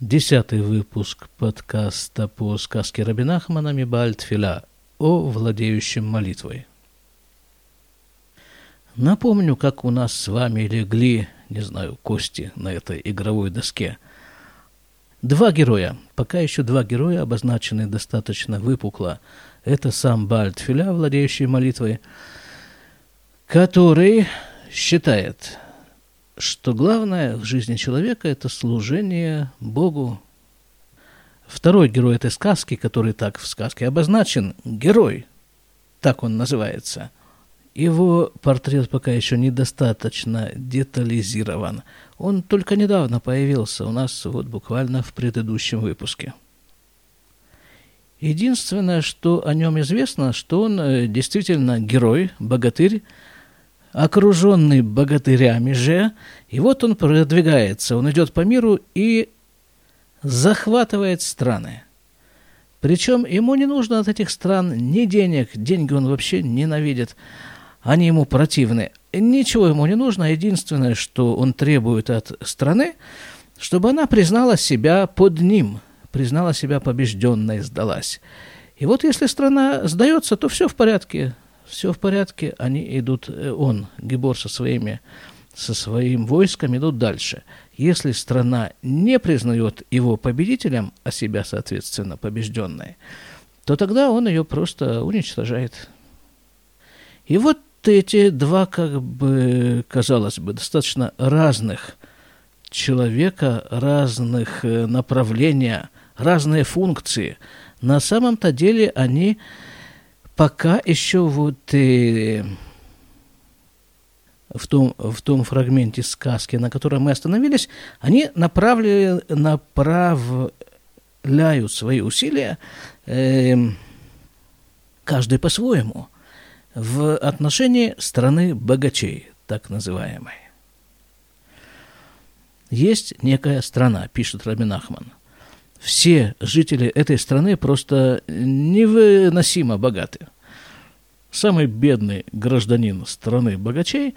Десятый выпуск подкаста по сказке Рабинахмана Мибальтфиля о владеющем молитвой. Напомню, как у нас с вами легли, не знаю, кости на этой игровой доске. Два героя, пока еще два героя, обозначены достаточно выпукло. Это сам Бальтфиля, владеющий молитвой, который считает, что главное в жизни человека – это служение Богу. Второй герой этой сказки, который так в сказке обозначен, герой, так он называется. Его портрет пока еще недостаточно детализирован. Он только недавно появился у нас вот буквально в предыдущем выпуске. Единственное, что о нем известно, что он э, действительно герой, богатырь, окруженный богатырями же, и вот он продвигается, он идет по миру и захватывает страны. Причем ему не нужно от этих стран ни денег, деньги он вообще ненавидит, они ему противны. Ничего ему не нужно, единственное, что он требует от страны, чтобы она признала себя под ним, признала себя побежденной, сдалась. И вот если страна сдается, то все в порядке, все в порядке, они идут, э, он, Гибор со своими, со своим войском идут дальше. Если страна не признает его победителем, а себя, соответственно, побежденной, то тогда он ее просто уничтожает. И вот эти два, как бы, казалось бы, достаточно разных человека, разных э, направления, разные функции, на самом-то деле они пока еще вот э, в, том, в том фрагменте сказки, на котором мы остановились, они направили, направляют свои усилия, э, каждый по-своему, в отношении страны богачей, так называемой. Есть некая страна, пишет Рабин Ахман – все жители этой страны просто невыносимо богаты. Самый бедный гражданин страны богачей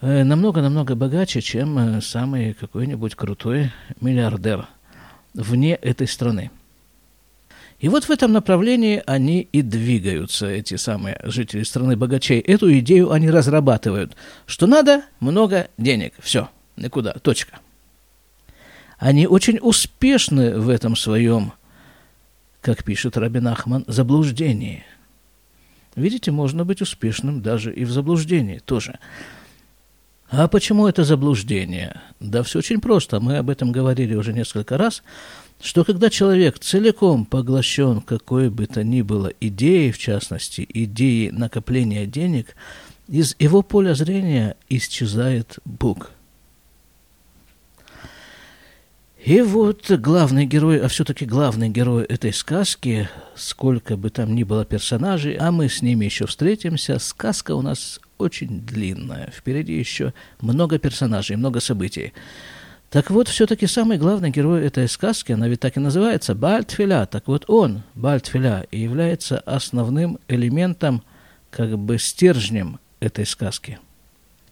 э, намного-намного богаче, чем э, самый какой-нибудь крутой миллиардер вне этой страны. И вот в этом направлении они и двигаются, эти самые жители страны богачей. Эту идею они разрабатывают, что надо много денег. Все, никуда, точка. Они очень успешны в этом своем, как пишет Рабин Ахман, заблуждении. Видите, можно быть успешным даже и в заблуждении тоже. А почему это заблуждение? Да все очень просто. Мы об этом говорили уже несколько раз, что когда человек целиком поглощен какой бы то ни было идеей, в частности, идеей накопления денег, из его поля зрения исчезает Бог – и вот главный герой, а все-таки главный герой этой сказки, сколько бы там ни было персонажей, а мы с ними еще встретимся, сказка у нас очень длинная. Впереди еще много персонажей, много событий. Так вот, все-таки самый главный герой этой сказки, она ведь так и называется, Бальтфиля. Так вот он, Бальтфиля, и является основным элементом, как бы стержнем этой сказки.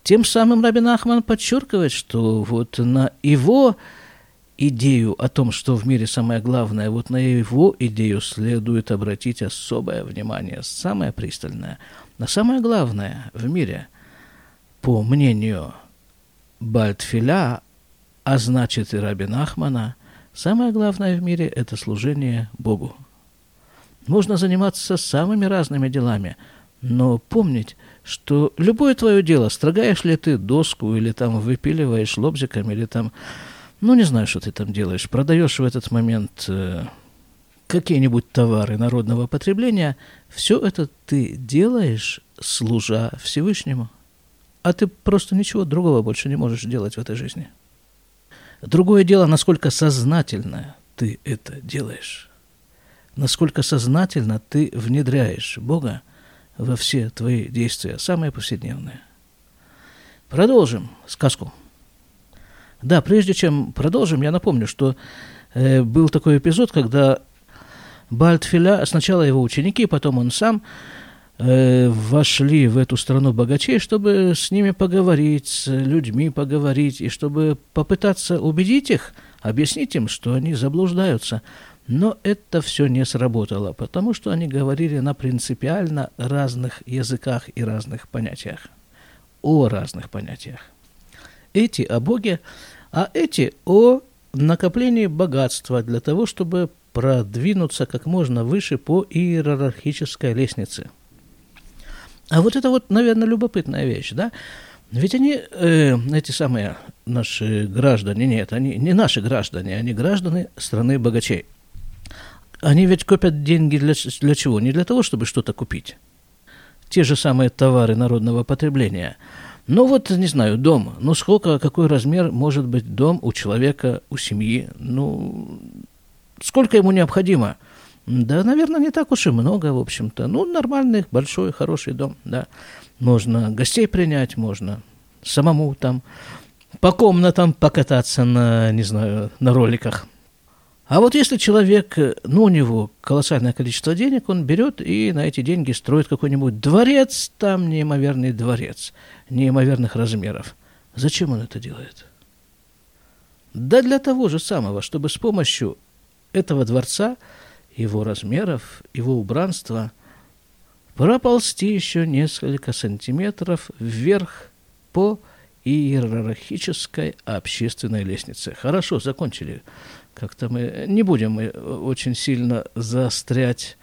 Тем самым Рабин Ахман подчеркивает, что вот на его идею о том, что в мире самое главное, вот на его идею следует обратить особое внимание, самое пристальное, на самое главное в мире, по мнению Бальтфиля, а значит и Рабин Ахмана, самое главное в мире – это служение Богу. Можно заниматься самыми разными делами, но помнить, что любое твое дело, строгаешь ли ты доску, или там выпиливаешь лобзиком, или там ну, не знаю, что ты там делаешь. Продаешь в этот момент э, какие-нибудь товары народного потребления. Все это ты делаешь, служа Всевышнему. А ты просто ничего другого больше не можешь делать в этой жизни. Другое дело, насколько сознательно ты это делаешь. Насколько сознательно ты внедряешь Бога во все твои действия, самые повседневные. Продолжим сказку. Да, прежде чем продолжим, я напомню, что э, был такой эпизод, когда Бальтфиля, сначала его ученики, потом он сам, э, вошли в эту страну богачей, чтобы с ними поговорить, с людьми поговорить, и чтобы попытаться убедить их, объяснить им, что они заблуждаются. Но это все не сработало, потому что они говорили на принципиально разных языках и разных понятиях. О разных понятиях. Эти о Боге, а эти о накоплении богатства для того, чтобы продвинуться как можно выше по иерархической лестнице. А вот это вот, наверное, любопытная вещь, да? Ведь они, э, эти самые наши граждане, нет, они не наши граждане, они граждане страны богачей – они ведь копят деньги для, для чего? Не для того, чтобы что-то купить. Те же самые товары народного потребления. Ну вот, не знаю, дом. Ну сколько, какой размер может быть дом у человека, у семьи? Ну, сколько ему необходимо? Да, наверное, не так уж и много, в общем-то. Ну, нормальный, большой, хороший дом, да. Можно гостей принять, можно самому там по комнатам покататься на, не знаю, на роликах – а вот если человек, э, ну, у него колоссальное количество денег, он берет и на эти деньги строит какой-нибудь дворец, там неимоверный дворец, неимоверных размеров. Зачем он это делает? Да для того же самого, чтобы с помощью этого дворца, его размеров, его убранства, проползти еще несколько сантиметров вверх по иерархической общественной лестнице. Хорошо, закончили как-то мы не будем мы очень сильно заострять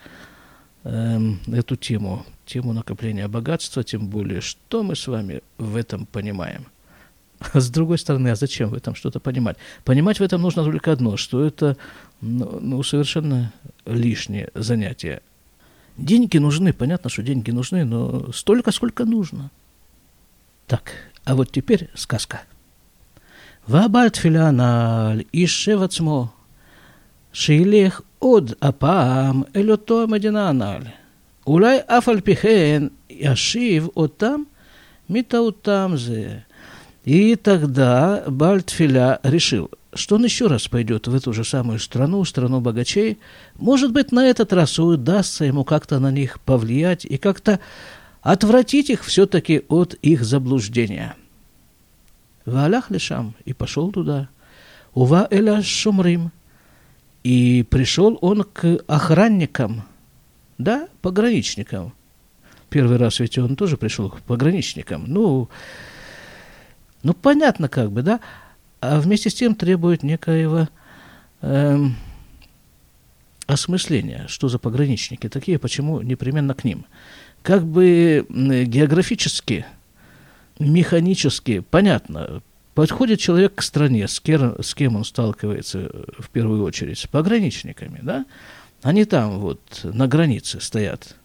эм, эту тему, тему накопления богатства, тем более, что мы с вами в этом понимаем. А с другой стороны, а зачем в этом что-то понимать? Понимать в этом нужно только одно, что это ну, ну, совершенно лишнее занятие. Деньги нужны, понятно, что деньги нужны, но столько, сколько нужно. Так, а вот теперь сказка – והבעל תפילה הנ"ל יישב עצמו, שילך עוד הפעם אל אותו המדינה הנ"ל. אולי אף על פי כן ישיב אותם מטעותם זה. И тогда Баль Тфиля решил, что он еще раз пойдет в эту же самую страну, страну богачей. Может быть, на этот раз удастся ему как-то на них повлиять и как-то отвратить их все-таки от их заблуждения. Валях лишам, и пошел туда. Ува эля шумрим. И пришел он к охранникам, да, пограничникам. Первый раз ведь он тоже пришел к пограничникам. Ну, ну понятно как бы, да? А вместе с тем требует некоего эм, осмысления, что за пограничники такие, почему непременно к ним. Как бы географически механически, понятно, подходит человек к стране, с кем, с кем он сталкивается в первую очередь, с пограничниками, да? Они там вот на границе стоят.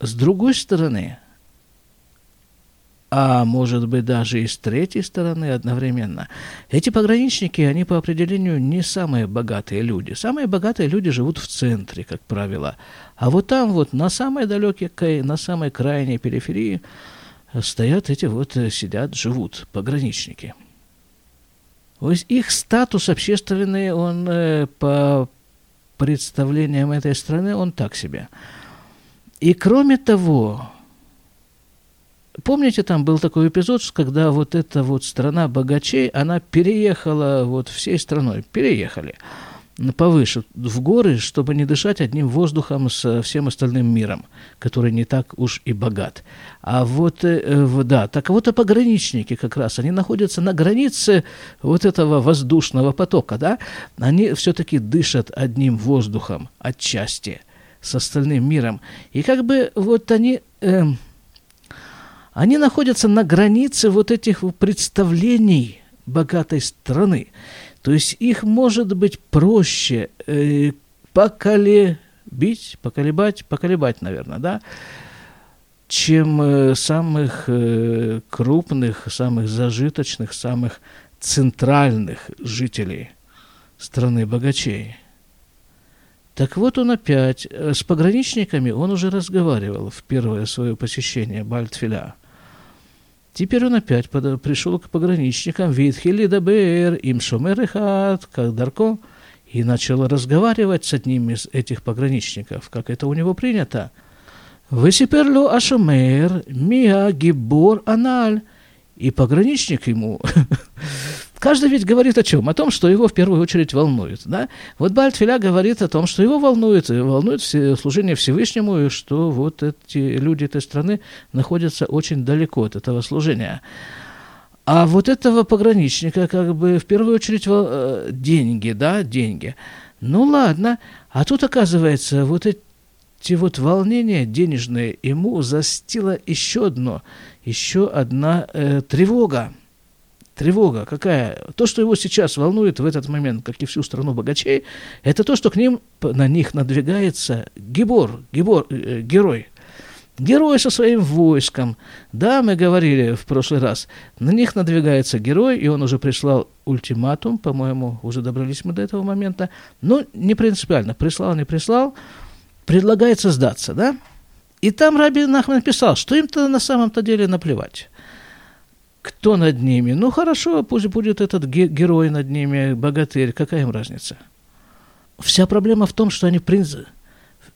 С другой стороны, а может быть даже и с третьей стороны одновременно. Эти пограничники, они по определению не самые богатые люди. Самые богатые люди живут в центре, как правило. А вот там вот на самой далекой, на самой крайней периферии – стоят эти вот, э, сидят, живут, пограничники. То есть их статус общественный, он э, по представлениям этой страны, он так себе. И кроме того, помните, там был такой эпизод, когда вот эта вот страна богачей, она переехала вот всей страной, переехали повыше, в горы, чтобы не дышать одним воздухом со всем остальным миром, который не так уж и богат. А вот, э, да, так вот и пограничники как раз, они находятся на границе вот этого воздушного потока, да, они все-таки дышат одним воздухом отчасти с остальным миром. И как бы вот они... Э, они находятся на границе вот этих представлений богатой страны. То есть их может быть проще э, поколебить, поколебать, поколебать, наверное, да, чем э, самых э, крупных, самых зажиточных, самых центральных жителей страны богачей. Так вот он опять, э, с пограничниками он уже разговаривал в первое свое посещение Бальтфиля – Теперь он опять под, пришел к пограничникам, Витхили Дабер, им Шумерехат, как Дарко, и начал разговаривать с одним из этих пограничников, как это у него принято. Высиперлю Ашамер, Миа Гибор Аналь. И пограничник ему Каждый ведь говорит о чем? О том, что его в первую очередь волнует. Да? Вот Бальтфиля говорит о том, что его волнует, волнует все, служение Всевышнему, и что вот эти люди этой страны находятся очень далеко от этого служения. А вот этого пограничника, как бы, в первую очередь, э, деньги, да, деньги. Ну ладно, а тут, оказывается, вот эти вот волнения денежные ему застило еще одно, еще одна э, тревога. Тревога какая? То, что его сейчас волнует в этот момент, как и всю страну богачей, это то, что к ним, на них надвигается Гибор, Гибор, э, герой. Герой со своим войском. Да, мы говорили в прошлый раз, на них надвигается герой, и он уже прислал ультиматум, по-моему, уже добрались мы до этого момента, но не принципиально, прислал, не прислал, предлагается сдаться, да? И там Раби Нахман написал, что им-то на самом-то деле наплевать кто над ними? Ну хорошо, пусть будет этот герой над ними, богатырь, какая им разница? Вся проблема в том, что они принципе,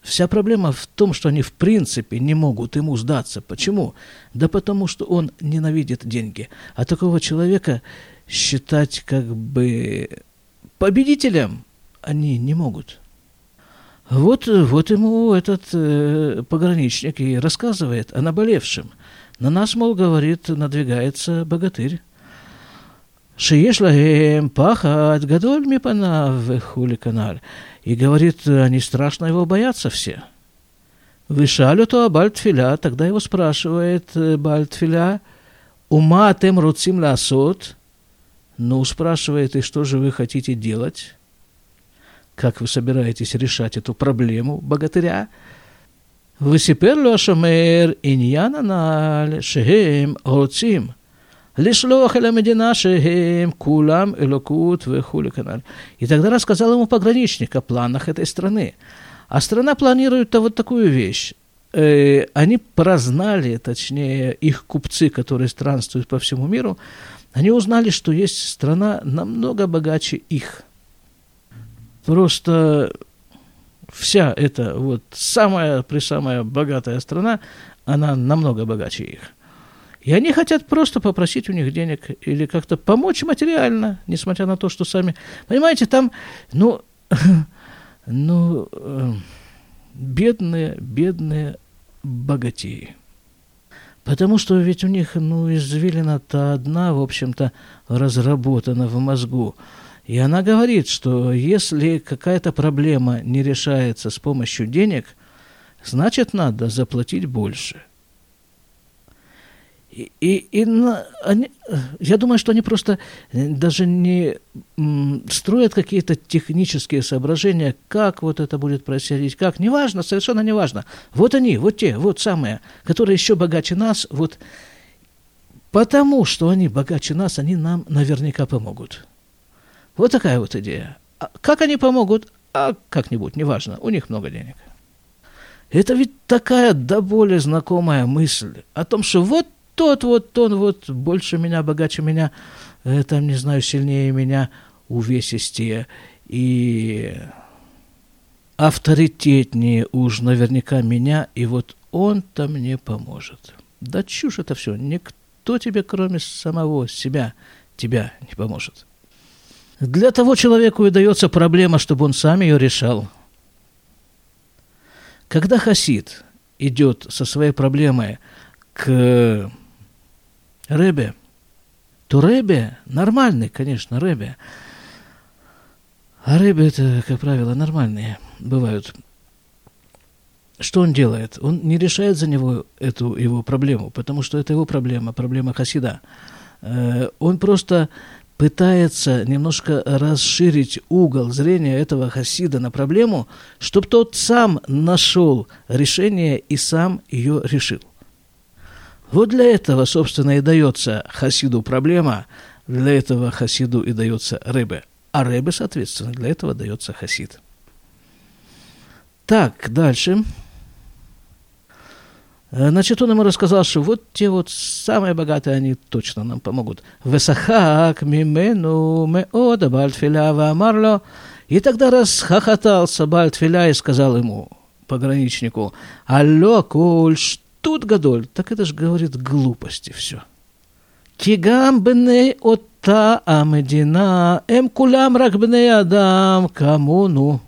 вся проблема в том, что они в принципе не могут ему сдаться. Почему? Да потому что он ненавидит деньги. А такого человека считать как бы победителем они не могут. Вот, вот ему этот э, пограничник и рассказывает о наболевшем – на нас, мол, говорит, надвигается богатырь. Шиеш лагем пахат гадоль мипанав хули каналь. И говорит, они страшно его боятся все. Вышалю то Бальтфиля, тогда его спрашивает э, Бальтфиля, ума тем руцим ласот. Ну, спрашивает, и что же вы хотите делать? Как вы собираетесь решать эту проблему богатыря? וסיפר לו השומר עניין הנ"ל שהם רוצים לשלוח אל המדינה שהם כולם элокут וכולי канал. И тогда рассказал ему пограничник о планах этой страны. А страна планирует вот такую вещь. Э, они прознали, точнее, их купцы, которые странствуют по всему миру, они узнали, что есть страна намного богаче их. Просто вся эта вот самая при самая богатая страна, она намного богаче их. И они хотят просто попросить у них денег или как-то помочь материально, несмотря на то, что сами... Понимаете, там, ну, ну, э, бедные, бедные богатеи. Потому что ведь у них, ну, извилина-то одна, в общем-то, разработана в мозгу. И она говорит, что если какая-то проблема не решается с помощью денег, значит, надо заплатить больше. И, и, и они, я думаю, что они просто даже не строят какие-то технические соображения, как вот это будет происходить, как, неважно, совершенно неважно. Вот они, вот те, вот самые, которые еще богаче нас, вот потому что они богаче нас, они нам наверняка помогут. Вот такая вот идея. А как они помогут? А как-нибудь, неважно, у них много денег. Это ведь такая до боли знакомая мысль о том, что вот тот, вот он, вот больше меня, богаче меня, э, там, не знаю, сильнее меня, увесистее и авторитетнее уж наверняка меня, и вот он-то мне поможет. Да чушь это все. Никто тебе, кроме самого себя, тебя не поможет. Для того человеку и дается проблема, чтобы он сам ее решал. Когда хасид идет со своей проблемой к Ребе, то Ребе нормальный, конечно, Ребе. А Ребе это, как правило, нормальные бывают. Что он делает? Он не решает за него эту его проблему, потому что это его проблема, проблема хасида. Э, он просто пытается немножко расширить угол зрения этого хасида на проблему, чтобы тот сам нашел решение и сам ее решил. Вот для этого, собственно, и дается хасиду проблема, для этого хасиду и дается рыбе. А рыбе, соответственно, для этого дается хасид. Так, дальше. Э, значит, он ему рассказал, что вот те вот самые богатые, они точно нам помогут. Весахак мимену меода бальтфиля вамарло. И тогда расхохотался Бальтфиля и сказал ему, пограничнику, «Алло, Коль, штут гадоль!» Так это же говорит глупости все. «Кигам ота амедина, эм кулям рак бней адам, кому ну?»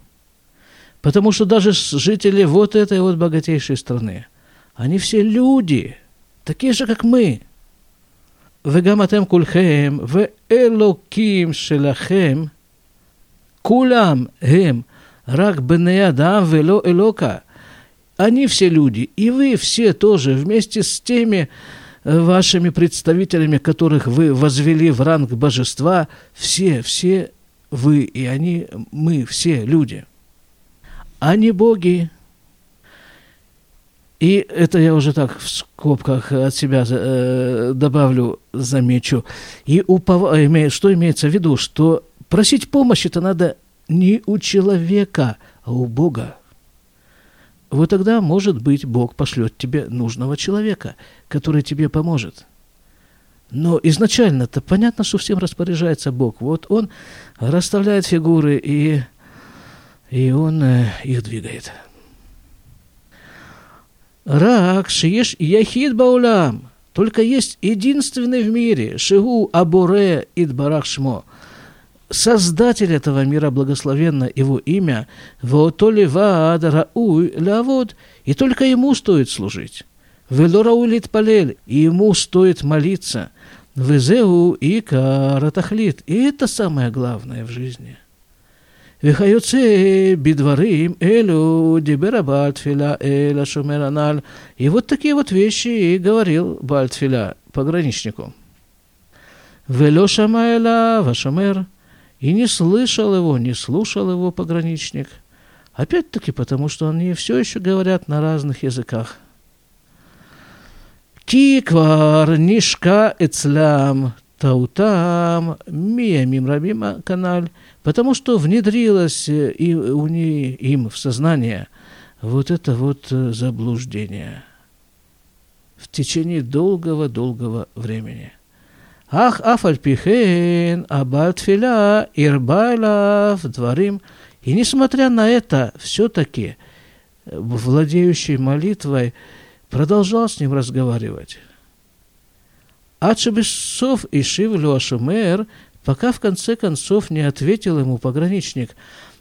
Потому что даже жители вот этой вот богатейшей страны, они все люди, такие же, как мы – וגם אתם כולכם, ואלוקים שלכם, כולם הם רק בני אדם ולא אלוקה. Они все люди, и вы все тоже, вместе с теми вашими представителями, которых вы возвели в ранг божества, все, все вы и они, мы, все люди. Они боги, и это я уже так в скобках от себя э, добавлю, замечу. И упов... что имеется в виду? Что просить помощи-то надо не у человека, а у Бога. Вот тогда, может быть, Бог пошлет тебе нужного человека, который тебе поможет. Но изначально-то понятно, что всем распоряжается Бог. Вот Он расставляет фигуры, и, и Он э, их двигает. Рак шиеш яхид баулам. Только есть единственный в мире, Шигу Абуре Идбарах Шмо. Создатель этого мира, благословенно его имя, Ваотоли Ваад Рауй Лавод, и только ему стоит служить. Велорауилит Палель, и ему стоит молиться. Везеу и Каратахлит, и это самое главное в жизни. Вихаюцы бедварым элю дибера Бальтфиля эля шумераналь. И вот такие вот вещи и говорил Бальтфиля пограничнику. Велё шамаэла вашамер. И не слышал его, не слушал его пограничник. Опять-таки потому, что они все еще говорят на разных языках. Киквар нишка эцлям таутам миямим рабима каналь потому что внедрилось э, и у не, им в сознание вот это вот э, заблуждение в течение долгого-долгого времени. Ах, афальпихен, абатфиля, ирбайлав, дворим. И несмотря на это, все-таки э, владеющий молитвой продолжал с ним разговаривать. Ачебесов и Шивлю Ашумер пока в конце концов не ответил ему пограничник.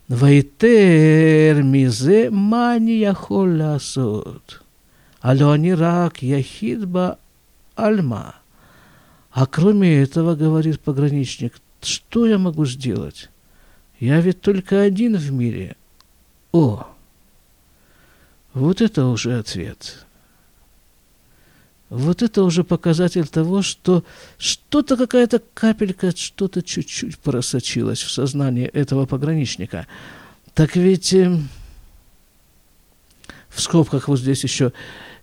Вайтер мизе мания холясот. Рак яхидба альма. А кроме этого, говорит пограничник, что я могу сделать? Я ведь только один в мире. О, вот это уже ответ. Вот это уже показатель того, что что-то, какая-то капелька, что-то чуть-чуть просочилось в сознание этого пограничника. Так ведь э, в скобках вот здесь еще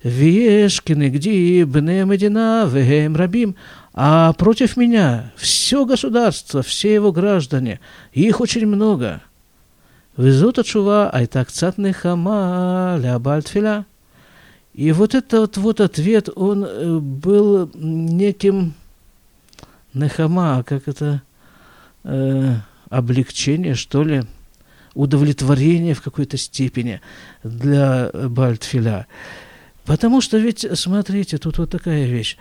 «Вешкины, где бне Медина, вегем рабим», а против меня все государство, все его граждане, их очень много. Везут отшува, айтак цатный хама, ля бальтфиля. И вот этот вот ответ, он э, был неким нахама, как это, э, облегчение, что ли, удовлетворение в какой-то степени для Бальтфиля. Потому что ведь, смотрите, тут вот такая вещь.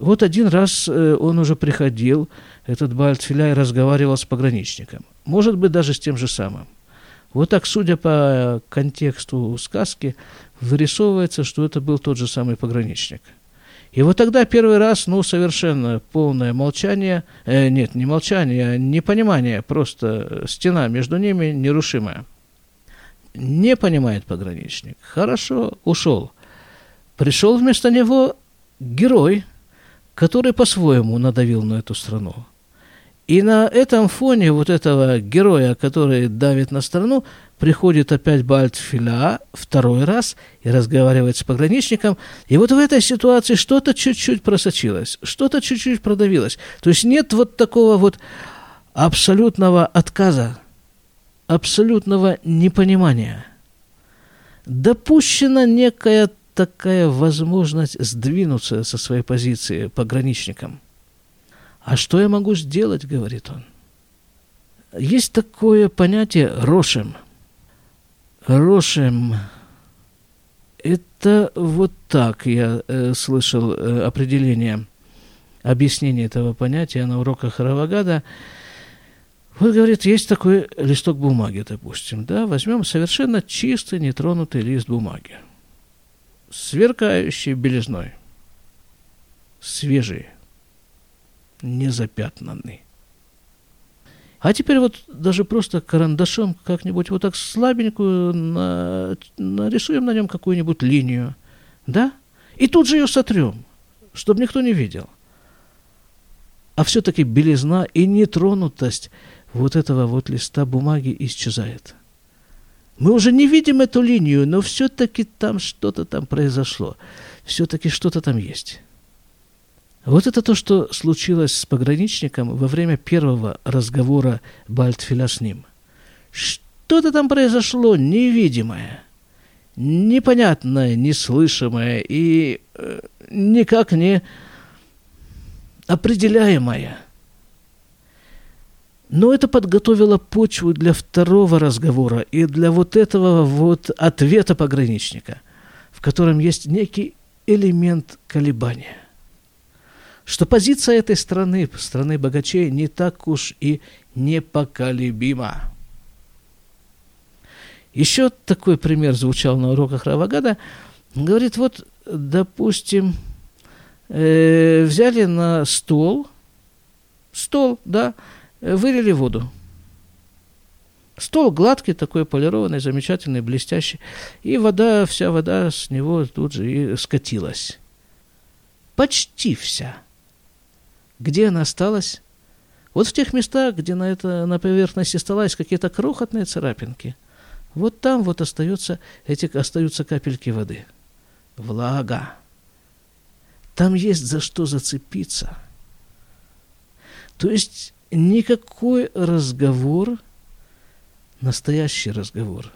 Вот один раз э, он уже приходил, этот Бальтфиля, и разговаривал с пограничником. Может быть, даже с тем же самым. Вот так, судя по контексту сказки, вырисовывается, что это был тот же самый пограничник. И вот тогда первый раз, ну, совершенно полное молчание, э, нет, не молчание, а непонимание, просто стена между ними нерушимая. Не понимает пограничник. Хорошо, ушел. Пришел вместо него герой, который по-своему надавил на эту страну. И на этом фоне вот этого героя, который давит на страну, приходит опять Бальтфиля второй раз и разговаривает с пограничником. И вот в этой ситуации что-то чуть-чуть просочилось, что-то чуть-чуть продавилось. То есть нет вот такого вот абсолютного отказа, абсолютного непонимания. Допущена некая такая возможность сдвинуться со своей позиции пограничником – а что я могу сделать, говорит он. Есть такое понятие рошем. Рошем – это вот так я э, слышал э, определение, объяснение этого понятия на уроках Равагада. Вот, говорит, есть такой листок бумаги, допустим, да, возьмем совершенно чистый, нетронутый лист бумаги, сверкающий белизной, свежий, незапятнанный. А теперь вот даже просто карандашом как-нибудь вот так слабенькую на, нарисуем на нем какую-нибудь линию, да? И тут же ее сотрем, чтобы никто не видел. А все-таки белизна и нетронутость вот этого вот листа бумаги исчезает. Мы уже не видим эту линию, но все-таки там что-то там произошло. Все-таки что-то там есть. Вот это то, что случилось с пограничником во время первого разговора Бальтфиля с ним. Что-то там произошло невидимое, непонятное, неслышимое и э, никак не определяемое. Но это подготовило почву для второго разговора и для вот этого вот ответа пограничника, в котором есть некий элемент колебания что позиция этой страны, страны богачей, не так уж и непоколебима. Еще такой пример звучал на уроках Равагада. Говорит, вот, допустим, э, взяли на стол, стол, да, вылили воду. Стол гладкий, такой полированный, замечательный, блестящий. И вода, вся вода с него тут же и скатилась. Почти вся. Где она осталась? Вот в тех местах, где на, это, на поверхности стола есть какие-то крохотные царапинки. Вот там вот остается, эти, остаются капельки воды. Влага. Там есть за что зацепиться. То есть никакой разговор, настоящий разговор,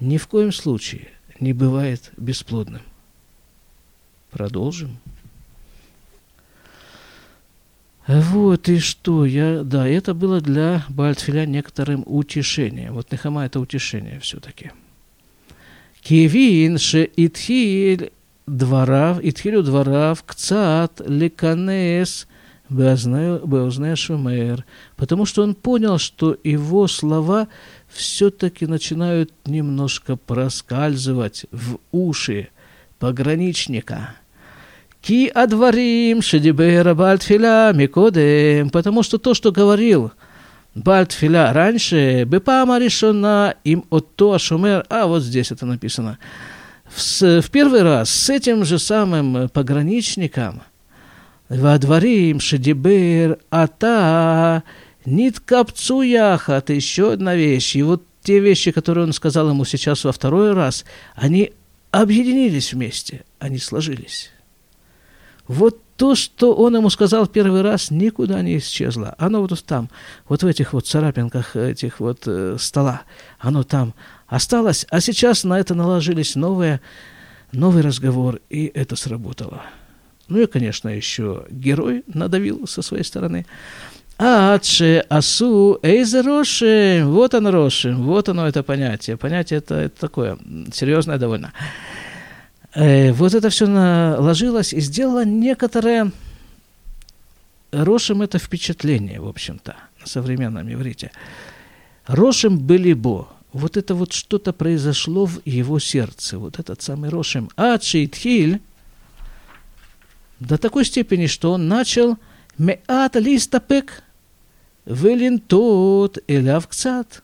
ни в коем случае не бывает бесплодным. Продолжим. Вот и что, я, да, это было для Бальтфиля некоторым утешением. Вот Нехама это утешение все-таки. Кивин ше итхиль дворав, итхилю дворав кцат леканес беозне шумер. Потому что он понял, что его слова все-таки начинают немножко проскальзывать в уши пограничника – Ки адварим шедибера бальтфиля микодем, потому что то, что говорил Бальтфиля раньше, бепама решена им от то шумер, а вот здесь это написано, в, в первый раз с этим же самым пограничником, Вадварим шедибер ата нит капцу яхат, еще одна вещь. И вот те вещи, которые он сказал ему сейчас во второй раз, они объединились вместе, они сложились. Вот то, что он ему сказал первый раз, никуда не исчезло. Оно вот там, вот в этих вот царапинках этих вот э, стола, оно там осталось, а сейчас на это наложились новые, новый разговор, и это сработало. Ну и, конечно, еще герой надавил со своей стороны. Адше, асу, эйзе роши, вот оно роши, вот оно это понятие. Понятие это, это такое серьезное довольно. Э, вот это все наложилось и сделало некоторое Рошем это впечатление, в общем-то, на современном иврите. Рошем были бо. Вот это вот что-то произошло в его сердце. Вот этот самый Рошем. Ачейтхиль до такой степени, что он начал меат листапек велинтот элявкцат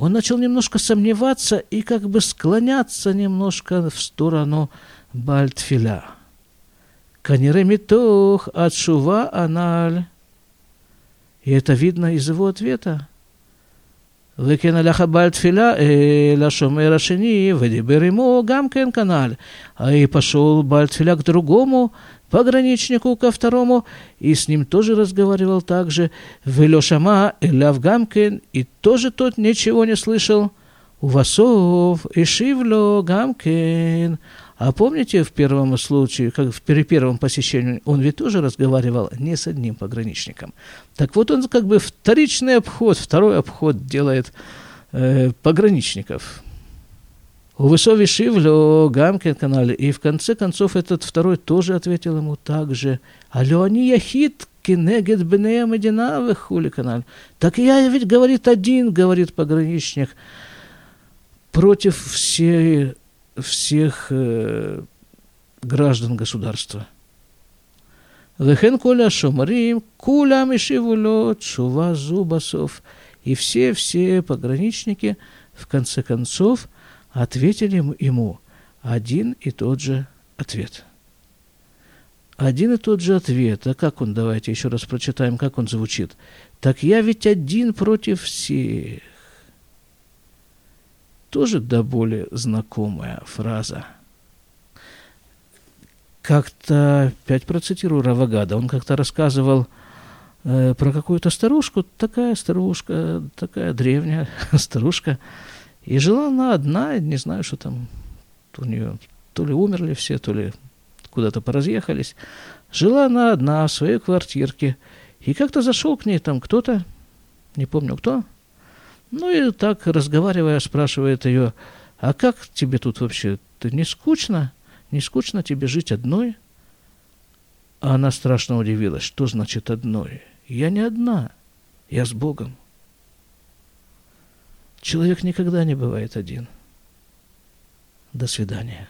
он начал немножко сомневаться и как бы склоняться немножко в сторону Бальтфиля. Канеремитох отшува аналь. И это видно из его ответа. וכן הלך הבעל תפילה אל השומר השני ודיבר עמו גם כן כנ"ל. И пошел בעל תפילה к другому пограничнику ко второму, и с ним тоже разговаривал также Велешама Эляв Гамкен, и тоже тот ничего не слышал. У Васов и Шивло Гамкен. а помните в первом случае, как в при первом посещении, он ведь тоже разговаривал не с одним пограничником. Так вот он как бы вторичный обход, второй обход делает э, пограничников. У Высови Шивлю Гамкин канале. И в конце концов этот второй тоже ответил ему так же. Алло, они яхит кинегет бнея медина хули канал. Так я ведь, говорит, один, говорит пограничник, против всей, всех э, граждан государства. Вехен коля шомарим, кулям и шивуло, чува зубасов. И все-все пограничники, в конце концов, ответили ему один и тот же ответ. Один и тот же ответ. А как он, давайте еще раз прочитаем, как он звучит. Так я ведь один против всех. Тоже до более знакомая фраза. Как-то, опять процитирую Равагада, он как-то рассказывал э, про какую-то старушку, такая старушка, такая древняя старушка, и жила она одна, не знаю, что там у нее, то ли умерли все, то ли куда-то поразъехались. Жила она одна в своей квартирке. И как-то зашел к ней там кто-то, не помню кто. Ну и так, разговаривая, спрашивает ее, а как тебе тут вообще? Ты не скучно? Не скучно тебе жить одной? А она страшно удивилась, что значит одной? Я не одна, я с Богом. Человек никогда не бывает один. До свидания.